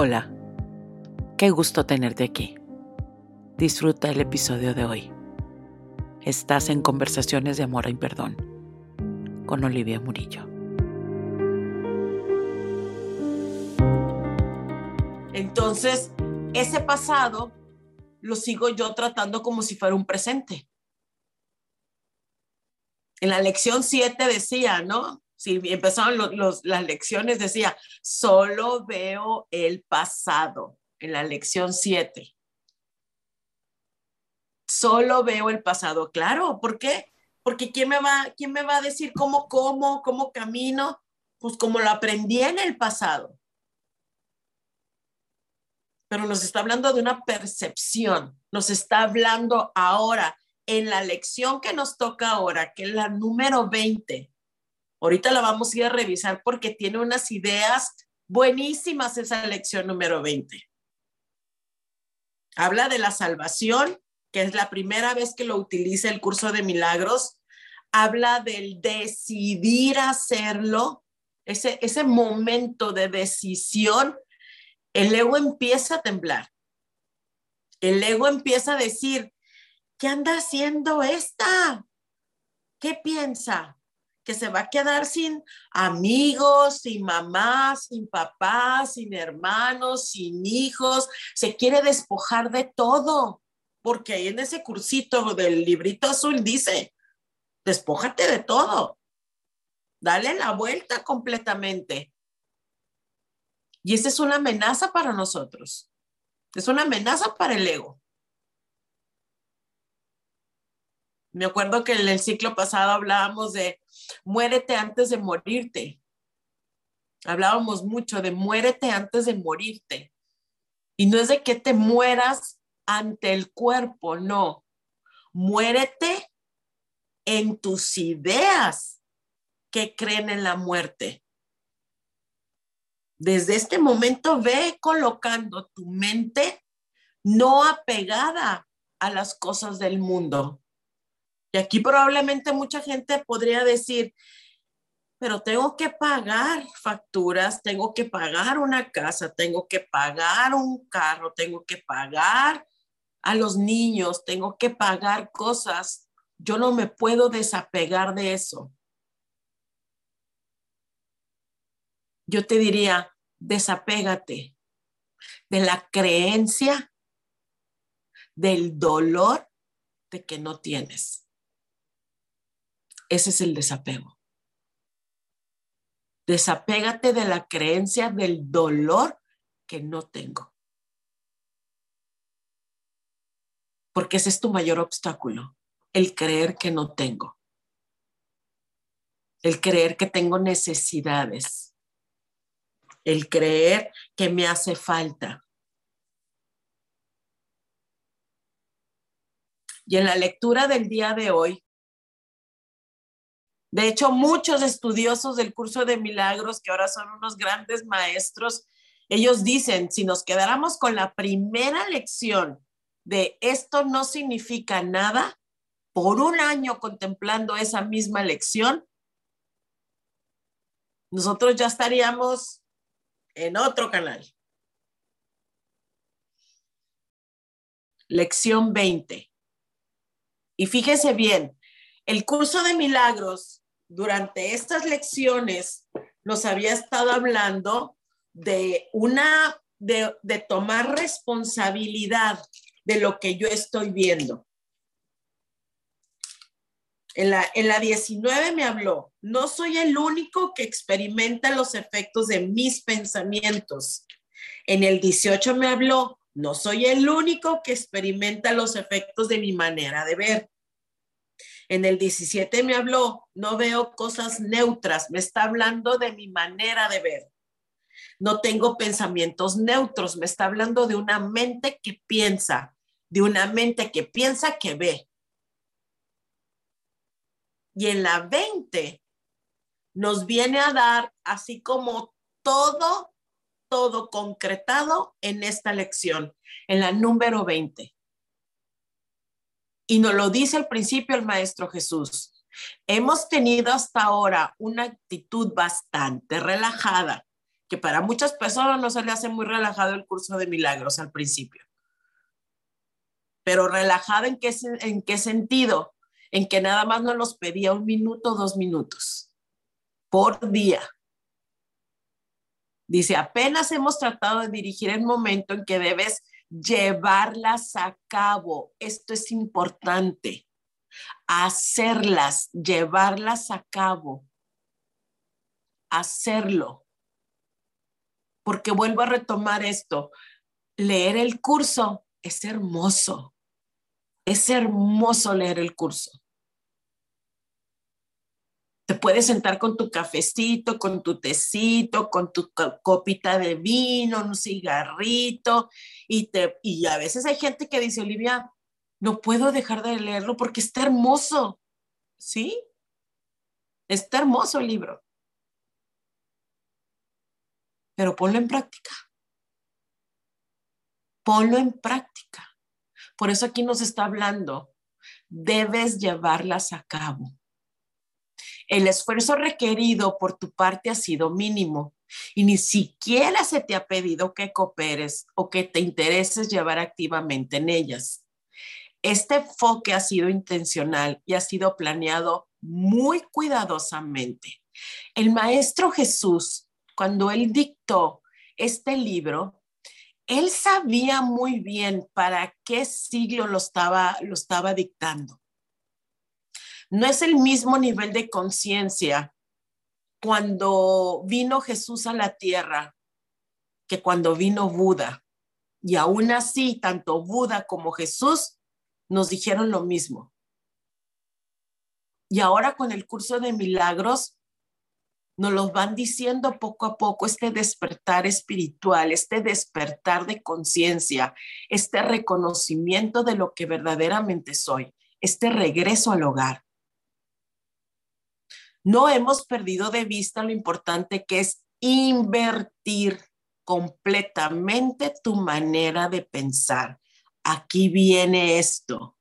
Hola, qué gusto tenerte aquí. Disfruta el episodio de hoy. Estás en Conversaciones de Amor y Perdón con Olivia Murillo. Entonces, ese pasado lo sigo yo tratando como si fuera un presente. En la lección 7 decía, ¿no? Si empezaron las lecciones, decía, solo veo el pasado. En la lección 7. Solo veo el pasado. Claro, ¿por qué? Porque ¿quién me va, quién me va a decir cómo como, cómo camino? Pues como lo aprendí en el pasado pero nos está hablando de una percepción, nos está hablando ahora en la lección que nos toca ahora, que es la número 20. Ahorita la vamos a ir a revisar porque tiene unas ideas buenísimas esa lección número 20. Habla de la salvación, que es la primera vez que lo utiliza el curso de milagros. Habla del decidir hacerlo, ese, ese momento de decisión el ego empieza a temblar. El ego empieza a decir, ¿qué anda haciendo esta? ¿Qué piensa? Que se va a quedar sin amigos, sin mamá, sin papá, sin hermanos, sin hijos. Se quiere despojar de todo, porque ahí en ese cursito del librito azul dice, despójate de todo. Dale la vuelta completamente. Y esa es una amenaza para nosotros. Es una amenaza para el ego. Me acuerdo que en el ciclo pasado hablábamos de muérete antes de morirte. Hablábamos mucho de muérete antes de morirte. Y no es de que te mueras ante el cuerpo, no. Muérete en tus ideas que creen en la muerte. Desde este momento ve colocando tu mente no apegada a las cosas del mundo. Y aquí probablemente mucha gente podría decir, pero tengo que pagar facturas, tengo que pagar una casa, tengo que pagar un carro, tengo que pagar a los niños, tengo que pagar cosas. Yo no me puedo desapegar de eso. yo te diría, desapégate de la creencia del dolor de que no tienes. Ese es el desapego. Desapégate de la creencia del dolor que no tengo. Porque ese es tu mayor obstáculo, el creer que no tengo. El creer que tengo necesidades el creer que me hace falta. Y en la lectura del día de hoy, de hecho, muchos estudiosos del curso de milagros, que ahora son unos grandes maestros, ellos dicen, si nos quedáramos con la primera lección de esto no significa nada, por un año contemplando esa misma lección, nosotros ya estaríamos en otro canal. Lección 20. Y fíjese bien, el curso de milagros durante estas lecciones nos había estado hablando de una, de, tomar responsabilidad de lo que yo estoy viendo. En la, en la 19 me habló, no soy el único que experimenta los efectos de mis pensamientos. En el 18 me habló, no soy el único que experimenta los efectos de mi manera de ver. En el 17 me habló, no veo cosas neutras, me está hablando de mi manera de ver. No tengo pensamientos neutros, me está hablando de una mente que piensa, de una mente que piensa que ve. Y en la 20 nos viene a dar así como todo, todo concretado en esta lección, en la número 20. Y nos lo dice al principio el Maestro Jesús. Hemos tenido hasta ahora una actitud bastante relajada que para muchas personas no se le hace muy relajado el curso de milagros al principio. Pero relajada en qué, en qué sentido? En que nada más nos los pedía un minuto, dos minutos por día. Dice, apenas hemos tratado de dirigir el momento en que debes llevarlas a cabo. Esto es importante. Hacerlas, llevarlas a cabo. Hacerlo. Porque vuelvo a retomar esto. Leer el curso es hermoso. Es hermoso leer el curso. Te puedes sentar con tu cafecito, con tu tecito, con tu copita de vino, un cigarrito, y, te, y a veces hay gente que dice, Olivia, no puedo dejar de leerlo porque está hermoso. ¿Sí? Está hermoso el libro. Pero ponlo en práctica. Ponlo en práctica. Por eso aquí nos está hablando. Debes llevarlas a cabo. El esfuerzo requerido por tu parte ha sido mínimo y ni siquiera se te ha pedido que cooperes o que te intereses llevar activamente en ellas. Este enfoque ha sido intencional y ha sido planeado muy cuidadosamente. El Maestro Jesús, cuando él dictó este libro, él sabía muy bien para qué siglo lo estaba, lo estaba dictando. No es el mismo nivel de conciencia cuando vino Jesús a la tierra que cuando vino Buda. Y aún así, tanto Buda como Jesús nos dijeron lo mismo. Y ahora con el curso de milagros, nos lo van diciendo poco a poco, este despertar espiritual, este despertar de conciencia, este reconocimiento de lo que verdaderamente soy, este regreso al hogar no hemos perdido de vista lo importante que es invertir completamente tu manera de pensar. Aquí viene esto.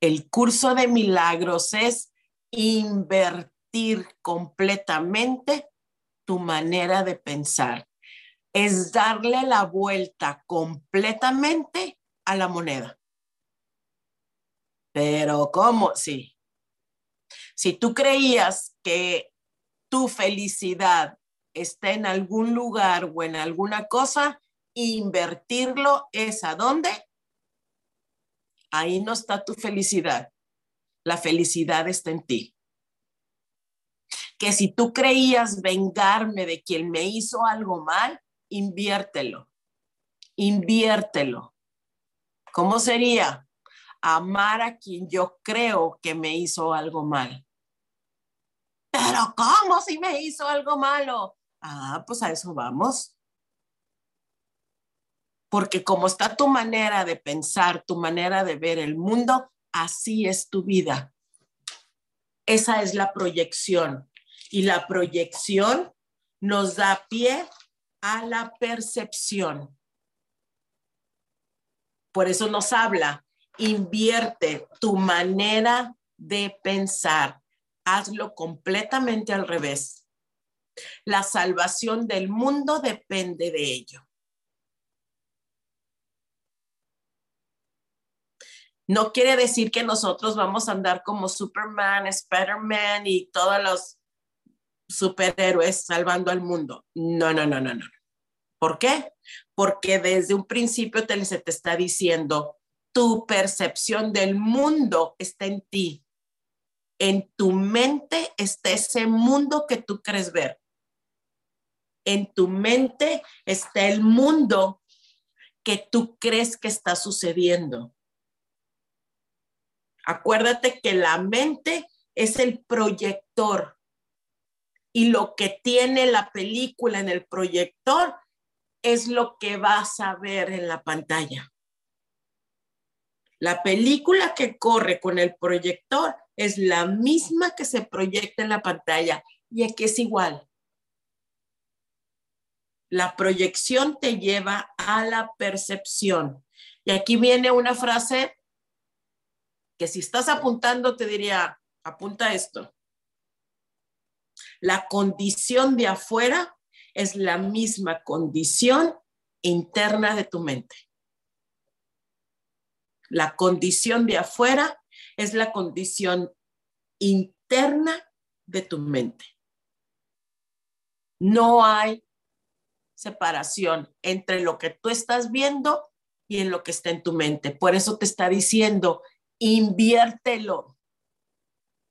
El curso de milagros es invertir completamente tu manera de pensar. Es darle la vuelta completamente a la moneda. Pero ¿cómo? Sí, si tú creías que tu felicidad está en algún lugar o en alguna cosa, invertirlo es a dónde? Ahí no está tu felicidad. La felicidad está en ti. Que si tú creías vengarme de quien me hizo algo mal, inviértelo. Inviértelo. ¿Cómo sería? Amar a quien yo creo que me hizo algo mal. Pero ¿cómo si me hizo algo malo? Ah, pues a eso vamos. Porque como está tu manera de pensar, tu manera de ver el mundo, así es tu vida. Esa es la proyección. Y la proyección nos da pie a la percepción. Por eso nos habla, invierte tu manera de pensar hazlo completamente al revés. La salvación del mundo depende de ello. No quiere decir que nosotros vamos a andar como Superman, Spider-Man y todos los superhéroes salvando al mundo. No, no, no, no, no. ¿Por qué? Porque desde un principio te, se te está diciendo, tu percepción del mundo está en ti en tu mente está ese mundo que tú crees ver. En tu mente está el mundo que tú crees que está sucediendo. Acuérdate que la mente es el proyector y lo que tiene la película en el proyector es lo que vas a ver en la pantalla. La película que corre con el proyector es la misma que se proyecta en la pantalla y aquí es igual. La proyección te lleva a la percepción. Y aquí viene una frase que si estás apuntando te diría, apunta esto. La condición de afuera es la misma condición interna de tu mente. La condición de afuera es la condición interna de tu mente. No hay separación entre lo que tú estás viendo y en lo que está en tu mente. Por eso te está diciendo, inviértelo.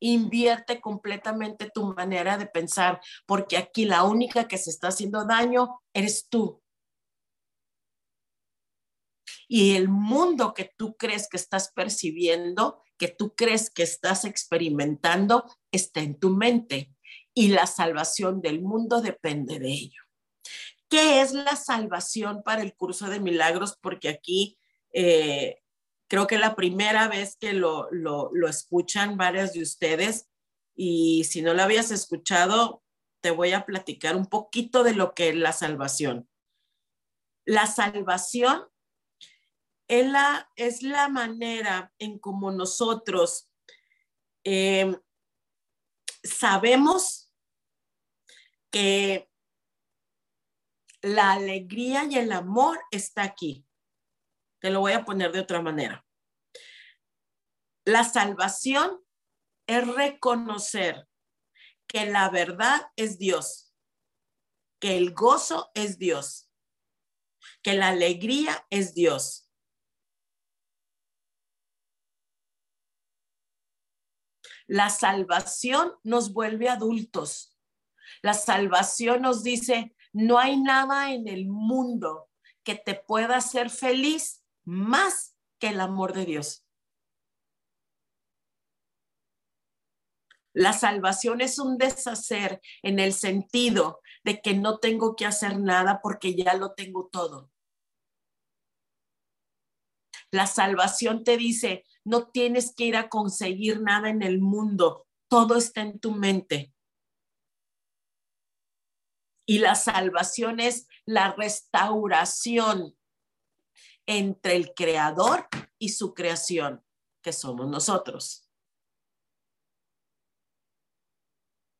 Invierte completamente tu manera de pensar, porque aquí la única que se está haciendo daño eres tú. Y el mundo que tú crees que estás percibiendo, que tú crees que estás experimentando, está en tu mente. Y la salvación del mundo depende de ello. ¿Qué es la salvación para el curso de milagros? Porque aquí eh, creo que la primera vez que lo, lo, lo escuchan varias de ustedes y si no lo habías escuchado, te voy a platicar un poquito de lo que es la salvación. La salvación es la, es la manera en como nosotros eh, sabemos que la alegría y el amor está aquí. Te lo voy a poner de otra manera. La salvación es reconocer que la verdad es Dios, que el gozo es Dios, que la alegría es Dios. La salvación nos vuelve adultos. La salvación nos dice, no hay nada en el mundo que te pueda hacer feliz más que el amor de Dios. La salvación es un deshacer en el sentido de que no tengo que hacer nada porque ya lo tengo todo. La salvación te dice, no tienes que ir a conseguir nada en el mundo, todo está en tu mente. Y la salvación es la restauración entre el creador y su creación, que somos nosotros.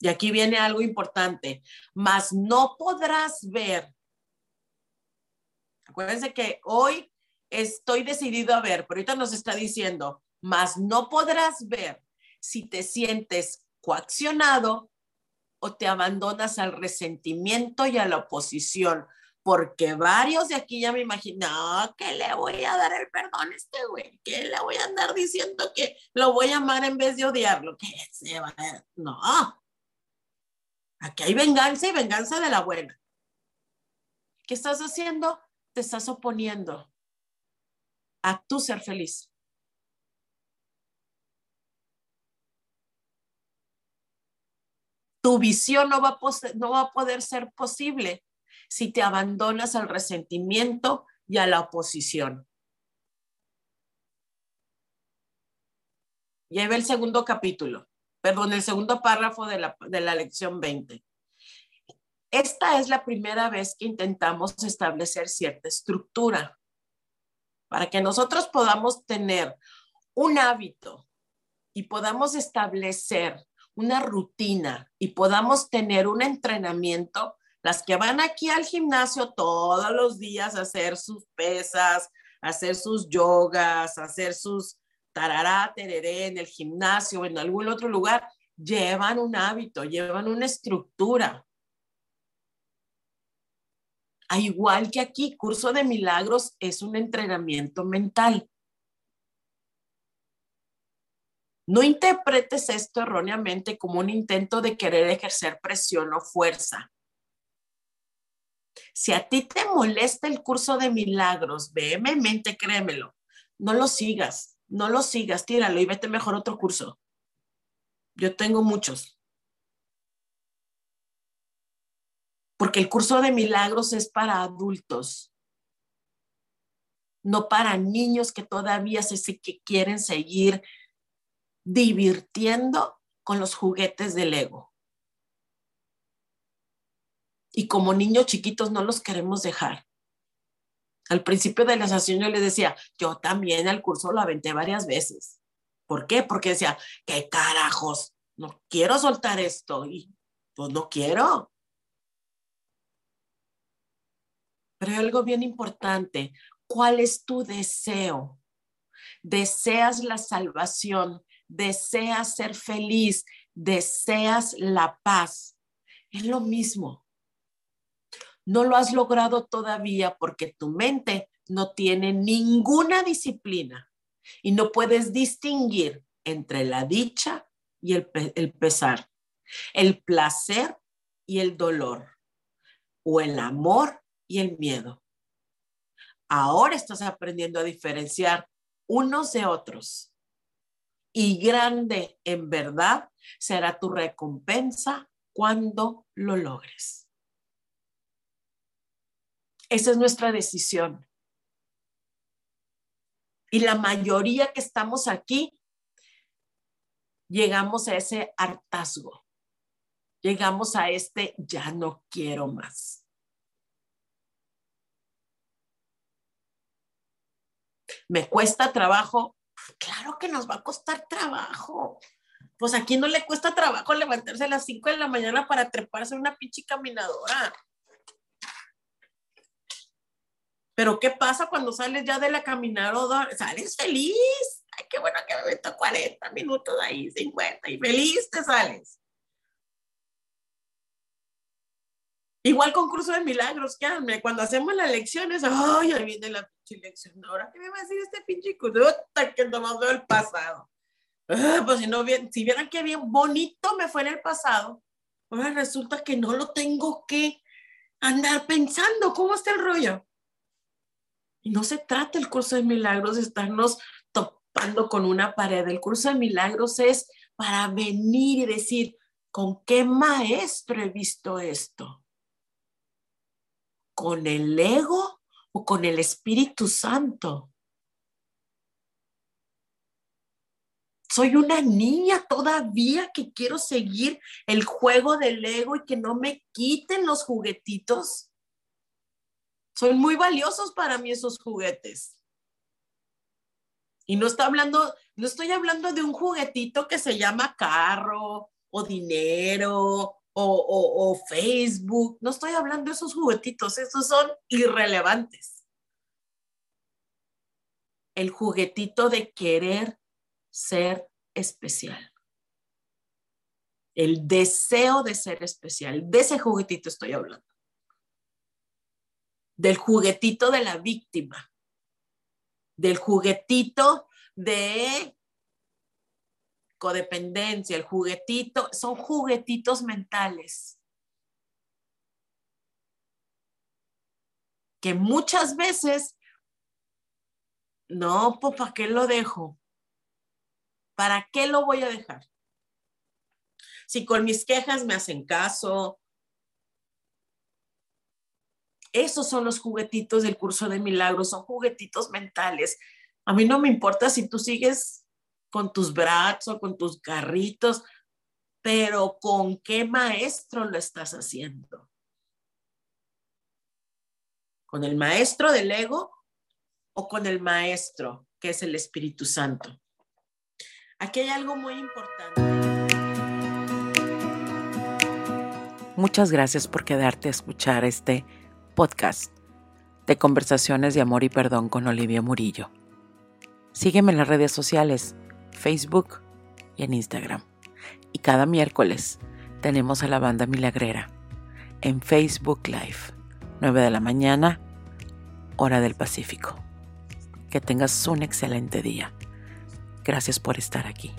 Y aquí viene algo importante, mas no podrás ver. Acuérdense que hoy estoy decidido a ver, pero ahorita nos está diciendo, mas no podrás ver si te sientes coaccionado o te abandonas al resentimiento y a la oposición, porque varios de aquí ya me imagino, que le voy a dar el perdón a este güey, que le voy a andar diciendo que lo voy a amar en vez de odiarlo, que se va a... No, aquí hay venganza y venganza de la buena. ¿Qué estás haciendo? Te estás oponiendo a tu ser feliz. tu visión no va, a no va a poder ser posible si te abandonas al resentimiento y a la oposición. Lleve el segundo capítulo, perdón, el segundo párrafo de la, de la lección 20. Esta es la primera vez que intentamos establecer cierta estructura para que nosotros podamos tener un hábito y podamos establecer una rutina y podamos tener un entrenamiento, las que van aquí al gimnasio todos los días a hacer sus pesas, hacer sus yogas, hacer sus tarará, tereré en el gimnasio o en algún otro lugar, llevan un hábito, llevan una estructura. A igual que aquí, curso de milagros es un entrenamiento mental. No interpretes esto erróneamente como un intento de querer ejercer presión o fuerza. Si a ti te molesta el curso de milagros, vehemente, créemelo, no lo sigas, no lo sigas, tíralo y vete mejor otro curso. Yo tengo muchos. Porque el curso de milagros es para adultos, no para niños que todavía se, que quieren seguir divirtiendo con los juguetes del ego. Y como niños chiquitos no los queremos dejar. Al principio de la sesión yo les decía, yo también al curso lo aventé varias veces. ¿Por qué? Porque decía, ¿qué carajos? No quiero soltar esto. Y Pues no quiero. Pero algo bien importante. ¿Cuál es tu deseo? ¿Deseas la salvación? ¿Deseas ser feliz? ¿Deseas la paz? Es lo mismo. No lo has logrado todavía porque tu mente no tiene ninguna disciplina y no puedes distinguir entre la dicha y el, el pesar, el placer y el dolor, o el amor y el miedo. Ahora estás aprendiendo a diferenciar unos de otros. Y grande en verdad será tu recompensa cuando lo logres. Esa es nuestra decisión. Y la mayoría que estamos aquí, llegamos a ese hartazgo. Llegamos a este ya no quiero más. ¿Me cuesta trabajo? Claro que nos va a costar trabajo. Pues aquí no le cuesta trabajo levantarse a las 5 de la mañana para treparse una pinche caminadora. Pero ¿qué pasa cuando sales ya de la caminadora? Sales feliz. Ay, qué bueno que me meto 40 minutos ahí, 50 y feliz te sales. Igual con curso de milagros, quédame, cuando hacemos las lecciones, ay, ahí viene la pinche lección. Ahora, ¿qué me va a decir este pinche curso? que nomás veo el pasado. Ah, pues si no, si vieran qué bien bonito me fue en el pasado, ahora resulta que no lo tengo que andar pensando. ¿Cómo está el rollo? Y no se trata el curso de milagros de estarnos topando con una pared. El curso de milagros es para venir y decir, ¿con qué maestro he visto esto? Con el ego o con el Espíritu Santo. Soy una niña todavía que quiero seguir el juego del ego y que no me quiten los juguetitos. Son muy valiosos para mí esos juguetes. Y no está hablando, no estoy hablando de un juguetito que se llama carro o dinero o, Facebook. No estoy hablando de esos juguetitos, esos son irrelevantes. El juguetito de querer ser especial. El deseo de ser especial. De ese juguetito estoy hablando. Del juguetito de la víctima. Del juguetito de codependencia, el juguetito, son juguetitos mentales. Que muchas veces, no, pues ¿para qué lo dejo? ¿Para qué lo voy a dejar? Si con mis quejas me hacen caso. Esos son los juguetitos del curso de milagros, son juguetitos mentales. A mí no me importa si tú sigues con tus brazos, con tus carritos, pero ¿con qué maestro lo estás haciendo? ¿Con el maestro del ego o con el maestro que es el Espíritu Santo? Aquí hay algo muy importante. Muchas gracias por quedarte a escuchar este podcast de conversaciones de amor y perdón con Olivia Murillo. Sígueme en las redes sociales Facebook y en Instagram. Y cada miércoles tenemos a la banda milagrera en Facebook Live, 9 de la mañana, hora del Pacífico. Que tengas un excelente día. Gracias por estar aquí.